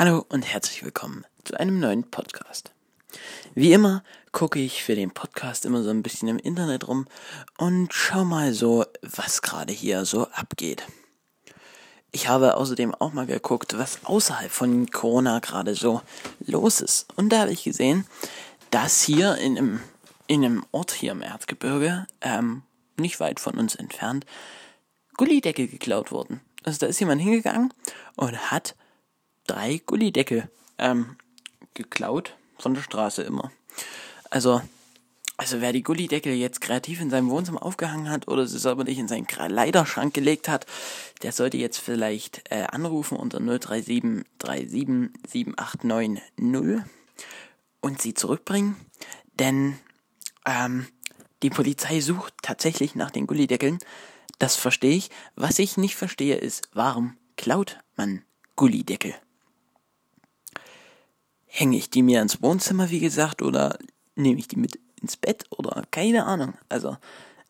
Hallo und herzlich willkommen zu einem neuen Podcast. Wie immer gucke ich für den Podcast immer so ein bisschen im Internet rum und schau mal so, was gerade hier so abgeht. Ich habe außerdem auch mal geguckt, was außerhalb von Corona gerade so los ist. Und da habe ich gesehen, dass hier in einem, in einem Ort hier im Erzgebirge, ähm, nicht weit von uns entfernt, Gullideckel geklaut wurden. Also da ist jemand hingegangen und hat drei Gullideckel ähm, geklaut von der Straße immer. Also, also wer die Gullideckel jetzt kreativ in seinem Wohnzimmer aufgehangen hat oder sie aber nicht in seinen Leiderschrank gelegt hat, der sollte jetzt vielleicht äh, anrufen unter 037 37 7890 und sie zurückbringen, denn ähm, die Polizei sucht tatsächlich nach den Gullideckeln. Das verstehe ich. Was ich nicht verstehe ist, warum klaut man Gullideckel? Hänge ich die mir ins Wohnzimmer, wie gesagt, oder nehme ich die mit ins Bett oder keine Ahnung. Also,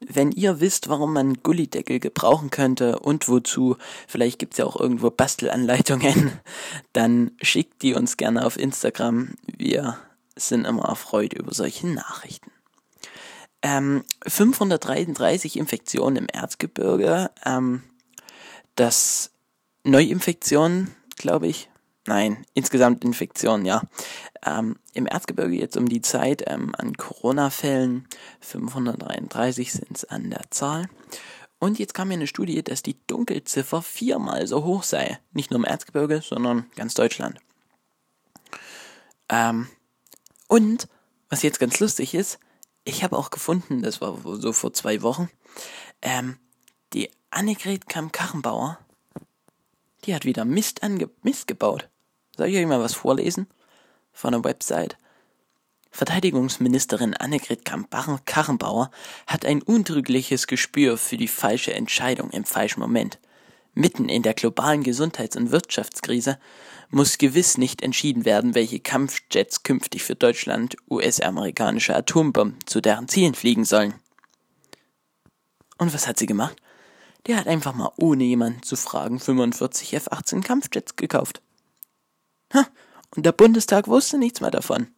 wenn ihr wisst, warum man Gullideckel gebrauchen könnte und wozu, vielleicht gibt's ja auch irgendwo Bastelanleitungen, dann schickt die uns gerne auf Instagram. Wir sind immer erfreut über solche Nachrichten. Ähm, 533 Infektionen im Erzgebirge. Ähm, das Neuinfektionen, glaube ich, nein, insgesamt Infektionen, ja. Ähm, Im Erzgebirge jetzt um die Zeit ähm, an Corona-Fällen, 533 sind es an der Zahl. Und jetzt kam mir eine Studie, dass die Dunkelziffer viermal so hoch sei. Nicht nur im Erzgebirge, sondern ganz Deutschland. Ähm, und, was jetzt ganz lustig ist, ich habe auch gefunden, das war so vor zwei Wochen, ähm, die Annegret Kamm-Kachenbauer, die hat wieder Mist, ange Mist gebaut. Soll ich euch mal was vorlesen? Von der Website. Verteidigungsministerin Annegret Kramp-Karrenbauer hat ein untrügliches Gespür für die falsche Entscheidung im falschen Moment. Mitten in der globalen Gesundheits- und Wirtschaftskrise muss gewiss nicht entschieden werden, welche Kampfjets künftig für Deutschland US-amerikanische Atombomben zu deren Zielen fliegen sollen. Und was hat sie gemacht? Der hat einfach mal ohne jemanden zu fragen 45 F-18 Kampfjets gekauft. Und der Bundestag wusste nichts mehr davon.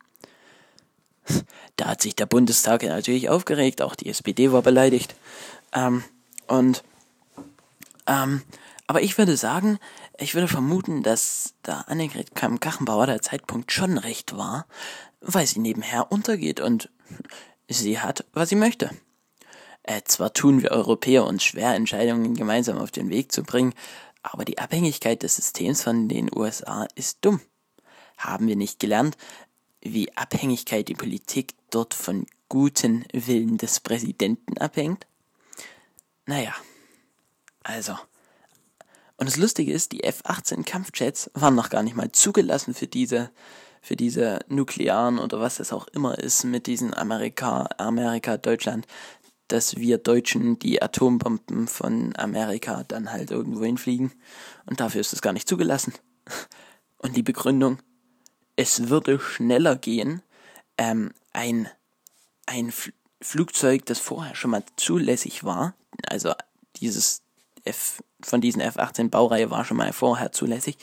Da hat sich der Bundestag natürlich aufgeregt, auch die SPD war beleidigt. Ähm, und ähm, aber ich würde sagen, ich würde vermuten, dass da Annegret Kamm-Kachenbauer der Zeitpunkt schon recht war, weil sie nebenher untergeht und sie hat, was sie möchte. Äh, zwar tun wir Europäer uns schwer, Entscheidungen gemeinsam auf den Weg zu bringen, aber die Abhängigkeit des Systems von den USA ist dumm. Haben wir nicht gelernt, wie Abhängigkeit die Politik dort von guten Willen des Präsidenten abhängt? Naja, also. Und das Lustige ist, die F-18 Kampfjets waren noch gar nicht mal zugelassen für diese, für diese nuklearen oder was es auch immer ist mit diesen Amerika, Amerika, Deutschland dass wir Deutschen die Atombomben von Amerika dann halt irgendwo hinfliegen. Und dafür ist es gar nicht zugelassen. Und die Begründung, es würde schneller gehen, ähm, ein, ein F Flugzeug, das vorher schon mal zulässig war, also dieses F, von diesen F-18 Baureihe war schon mal vorher zulässig,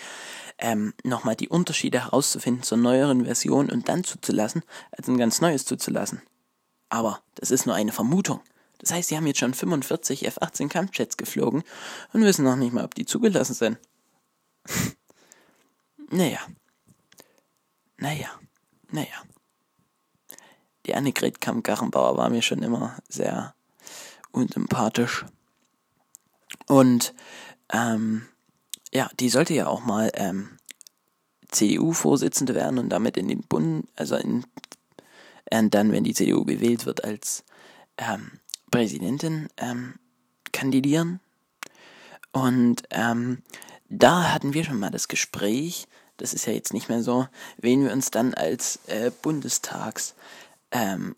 ähm, nochmal die Unterschiede herauszufinden zur neueren Version und dann zuzulassen, als ein ganz neues zuzulassen. Aber das ist nur eine Vermutung. Das heißt, sie haben jetzt schon 45 F-18 Kampfjets geflogen und wissen noch nicht mal, ob die zugelassen sind. naja. Naja. Naja. Die Annegret Kamm-Garrenbauer war mir schon immer sehr unsympathisch. Und ähm, ja, die sollte ja auch mal ähm, CDU-Vorsitzende werden und damit in den Bund, also in, dann, wenn die CDU gewählt wird, als ähm, Präsidentin ähm, kandidieren. Und ähm, da hatten wir schon mal das Gespräch, das ist ja jetzt nicht mehr so, wen wir uns dann als äh, Bundestagskandidat ähm,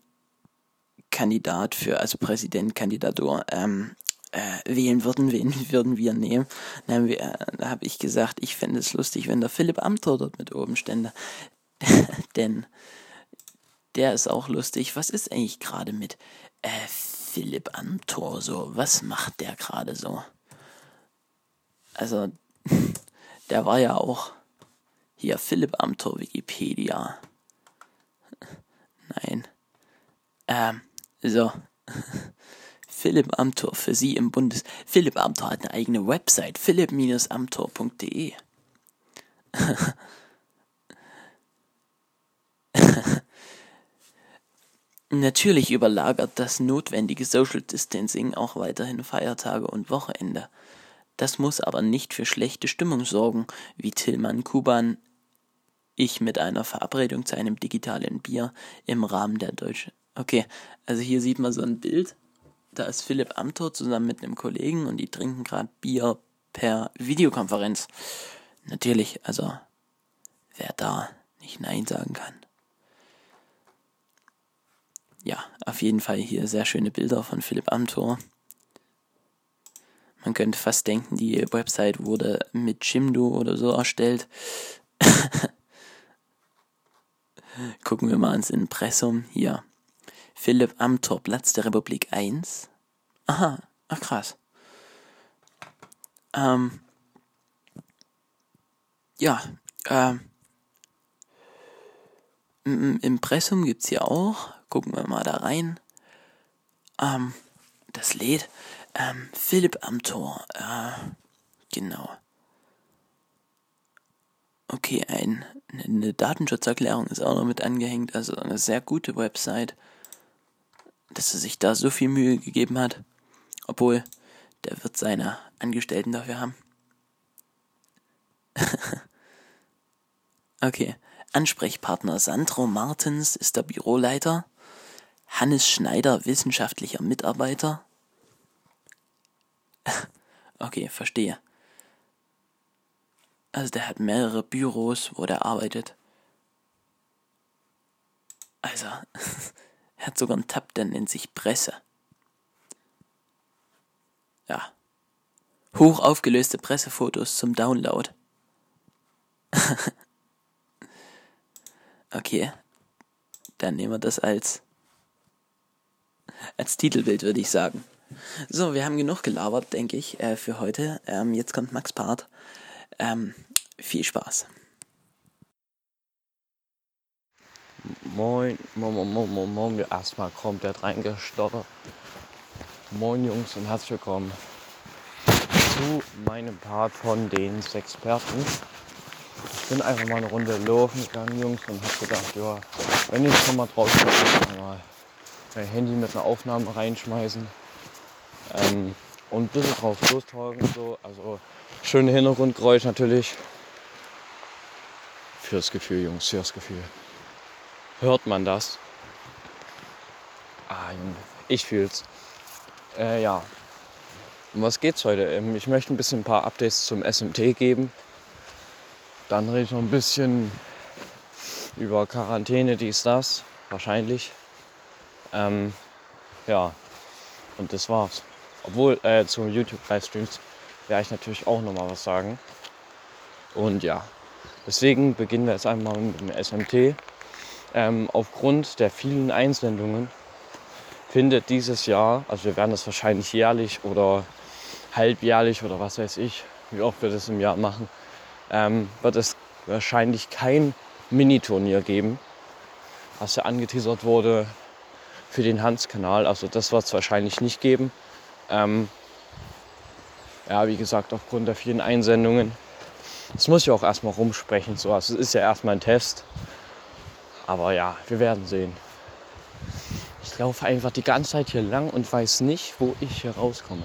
für, also Präsidentkandidatur ähm, äh, wählen würden, wen würden wir nehmen. Da, wir, äh, da habe ich gesagt, ich fände es lustig, wenn der Philipp Amthor dort mit oben stände. Denn der ist auch lustig. Was ist eigentlich gerade mit äh, Philipp Amthor so? Was macht der gerade so? Also, der war ja auch Hier, Philipp Amthor, Wikipedia. Nein. Ähm, so. Philipp Amthor für Sie im Bundes. Philipp Amthor hat eine eigene Website. philipp-amthor.de. Natürlich überlagert das notwendige Social Distancing auch weiterhin Feiertage und Wochenende. Das muss aber nicht für schlechte Stimmung sorgen, wie Tillmann Kuban ich mit einer Verabredung zu einem digitalen Bier im Rahmen der Deutsche. Okay, also hier sieht man so ein Bild. Da ist Philipp Amthor zusammen mit einem Kollegen und die trinken gerade Bier per Videokonferenz. Natürlich, also wer da nicht Nein sagen kann ja, auf jeden Fall hier sehr schöne Bilder von Philipp Amthor. Man könnte fast denken, die Website wurde mit Jimdo oder so erstellt. Gucken wir mal ins Impressum. Hier. Philipp Amthor, Platz der Republik 1. Aha, ach krass. Ähm, ja, ähm, im Impressum gibt's hier auch Gucken wir mal da rein. Ähm, das lädt. Ähm, Philipp am Tor. Äh, genau. Okay, ein, eine Datenschutzerklärung ist auch noch mit angehängt. Also eine sehr gute Website, dass er sich da so viel Mühe gegeben hat. Obwohl, der wird seine Angestellten dafür haben. okay. Ansprechpartner Sandro Martens ist der Büroleiter. Hannes Schneider wissenschaftlicher Mitarbeiter? okay, verstehe. Also der hat mehrere Büros, wo der arbeitet. Also, er hat sogar einen Tab, der nennt sich Presse. Ja. Hoch aufgelöste Pressefotos zum Download. okay. Dann nehmen wir das als als Titelbild, würde ich sagen. So, wir haben genug gelabert, denke ich, äh, für heute. Ähm, jetzt kommt Max Part. Ähm, viel Spaß. Moin, moin, moin, moin, moin, moin. Erstmal komplett reingestottert. Moin Jungs und herzlich willkommen zu meinem Part von den Experten. Ich bin einfach mal eine Runde laufen gegangen, Jungs, und hab gedacht, ja, wenn ich schon mal draußen bin, mal mein Handy mit einer Aufnahme reinschmeißen ähm, und ein bisschen drauf lostalken. So. Also schöne Hintergrundgeräusch natürlich. Fürs Gefühl, Jungs, fürs Gefühl. Hört man das? Ah, Junge, ich fühl's. Äh, ja. Um was geht's heute? Ähm, ich möchte ein bisschen ein paar Updates zum SMT geben. Dann rede ich noch ein bisschen über Quarantäne, dies, das. Wahrscheinlich. Ähm, ja, und das war's. Obwohl, äh, zu YouTube-Livestreams werde ich natürlich auch nochmal was sagen. Und ja, deswegen beginnen wir jetzt einmal mit dem SMT. Ähm, aufgrund der vielen Einsendungen findet dieses Jahr, also wir werden das wahrscheinlich jährlich oder halbjährlich oder was weiß ich, wie oft wir das im Jahr machen, ähm, wird es wahrscheinlich kein Mini-Turnier geben, was ja angeteasert wurde für den Hans-Kanal. Also das wird es wahrscheinlich nicht geben. Ähm, ja, wie gesagt, aufgrund der vielen Einsendungen. Das muss ich auch erstmal rumsprechen. So. Also es ist ja erstmal ein Test. Aber ja, wir werden sehen. Ich laufe einfach die ganze Zeit hier lang und weiß nicht, wo ich hier rauskomme.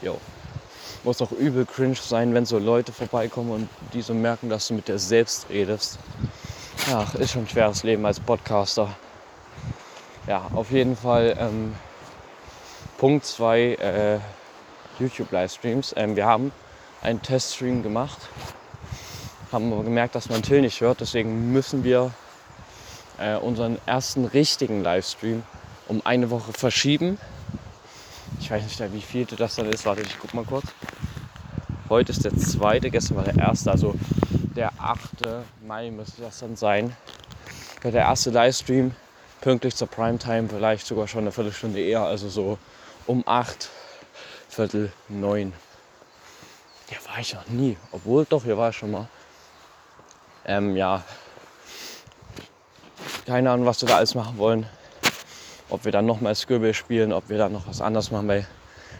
Jo. Muss auch übel cringe sein, wenn so Leute vorbeikommen und die so merken, dass du mit dir selbst redest. Ach, ist schon ein schweres Leben als Podcaster. Ja, auf jeden Fall ähm, Punkt 2 äh, YouTube-Livestreams. Ähm, wir haben einen Teststream gemacht, haben aber gemerkt, dass man Till nicht hört. Deswegen müssen wir äh, unseren ersten richtigen Livestream um eine Woche verschieben. Ich weiß nicht, wie viel das dann ist. Warte, ich guck mal kurz. Heute ist der zweite, gestern war der erste. Also der 8. Mai müsste das dann sein. Der erste Livestream pünktlich zur Primetime, vielleicht sogar schon eine Viertelstunde eher, also so um 8, Viertel 9. Ja, war ich noch nie. Obwohl, doch, hier war ich schon mal. Ähm, ja. Keine Ahnung, was wir da alles machen wollen. Ob wir dann nochmal Scribble spielen, ob wir dann noch was anderes machen, weil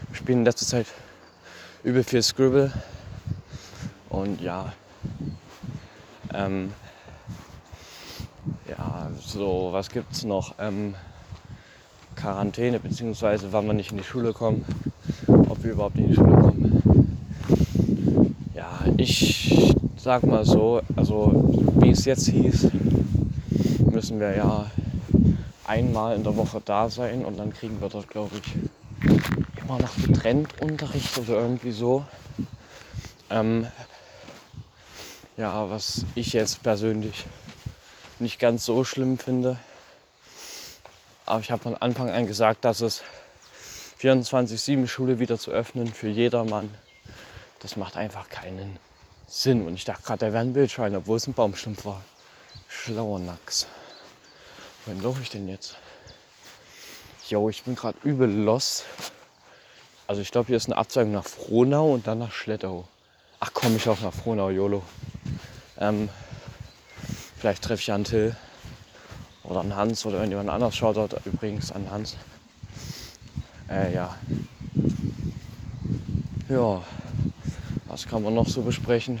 wir spielen in letzter Zeit übel viel Scribble. Und ja. Ähm, ja, so, was gibt's noch? Ähm, Quarantäne, beziehungsweise wann wir nicht in die Schule kommen, ob wir überhaupt in die Schule kommen. Ja, ich sag mal so, also wie es jetzt hieß, müssen wir ja einmal in der Woche da sein und dann kriegen wir dort, glaube ich, immer noch getrennt oder irgendwie so. Ähm, ja, was ich jetzt persönlich nicht ganz so schlimm finde. Aber ich habe von Anfang an gesagt, dass es 24-7 Schule wieder zu öffnen für jedermann, das macht einfach keinen Sinn. Und ich dachte gerade, der wäre ein obwohl es ein Baumstumpf war. Schlauer Nacks. Wohin laufe ich denn jetzt? Jo, ich bin gerade übel los. Also ich glaube, hier ist eine Abzweigung nach Frohnau und dann nach Schlettau. Ach komm, ich auch nach Frohnau, YOLO. Ähm, vielleicht treffe ich an Till oder an Hans oder irgendjemand anders schaut dort übrigens an Hans. Äh, ja. Ja, was kann man noch so besprechen?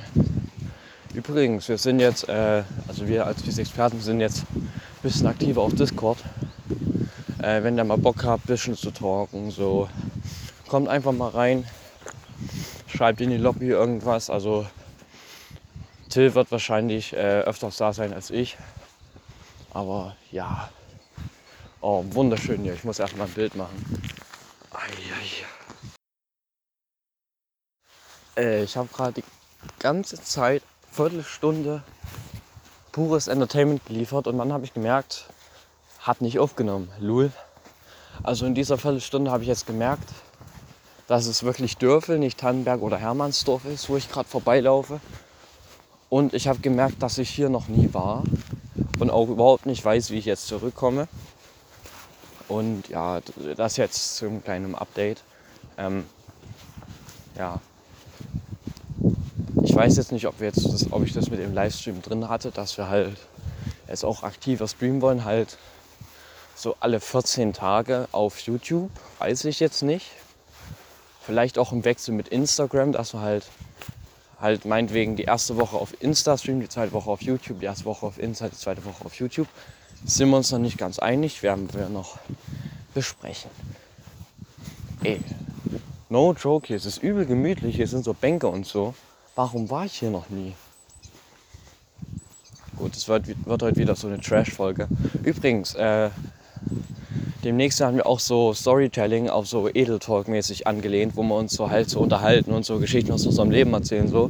Übrigens, wir sind jetzt, äh, also wir als Experten sind jetzt ein bisschen aktiver auf Discord. Äh, wenn ihr mal Bock habt, ein bisschen zu talken, so kommt einfach mal rein, schreibt in die Lobby irgendwas. Also Till wird wahrscheinlich äh, öfters da sein als ich. Aber ja. Oh, wunderschön hier. Ich muss erstmal ein Bild machen. Äh, ich habe gerade die ganze Zeit, Viertelstunde, pures Entertainment geliefert und dann habe ich gemerkt, hat nicht aufgenommen. Lul. Also in dieser Viertelstunde habe ich jetzt gemerkt, dass es wirklich Dörfel, nicht Tannenberg oder Hermannsdorf ist, wo ich gerade vorbeilaufe. Und ich habe gemerkt, dass ich hier noch nie war und auch überhaupt nicht weiß, wie ich jetzt zurückkomme. Und ja, das jetzt zum kleinen Update. Ähm, ja. Ich weiß jetzt nicht, ob, wir jetzt das, ob ich das mit dem Livestream drin hatte, dass wir halt jetzt auch aktiver streamen wollen, halt so alle 14 Tage auf YouTube. Weiß ich jetzt nicht. Vielleicht auch im Wechsel mit Instagram, dass wir halt halt meinetwegen die erste Woche auf Insta streamen, die zweite Woche auf YouTube, die erste Woche auf Insta, die zweite Woche auf YouTube. Sind wir uns noch nicht ganz einig, werden wir noch besprechen. Ey, no joke, hier es ist übel gemütlich, hier sind so Bänke und so. Warum war ich hier noch nie? Gut, es wird, wird heute wieder so eine Trash-Folge. Übrigens, äh, demnächst haben wir auch so Storytelling auf so Edeltalk-mäßig angelehnt, wo wir uns so halt so unterhalten und so Geschichten aus unserem Leben erzählen. So.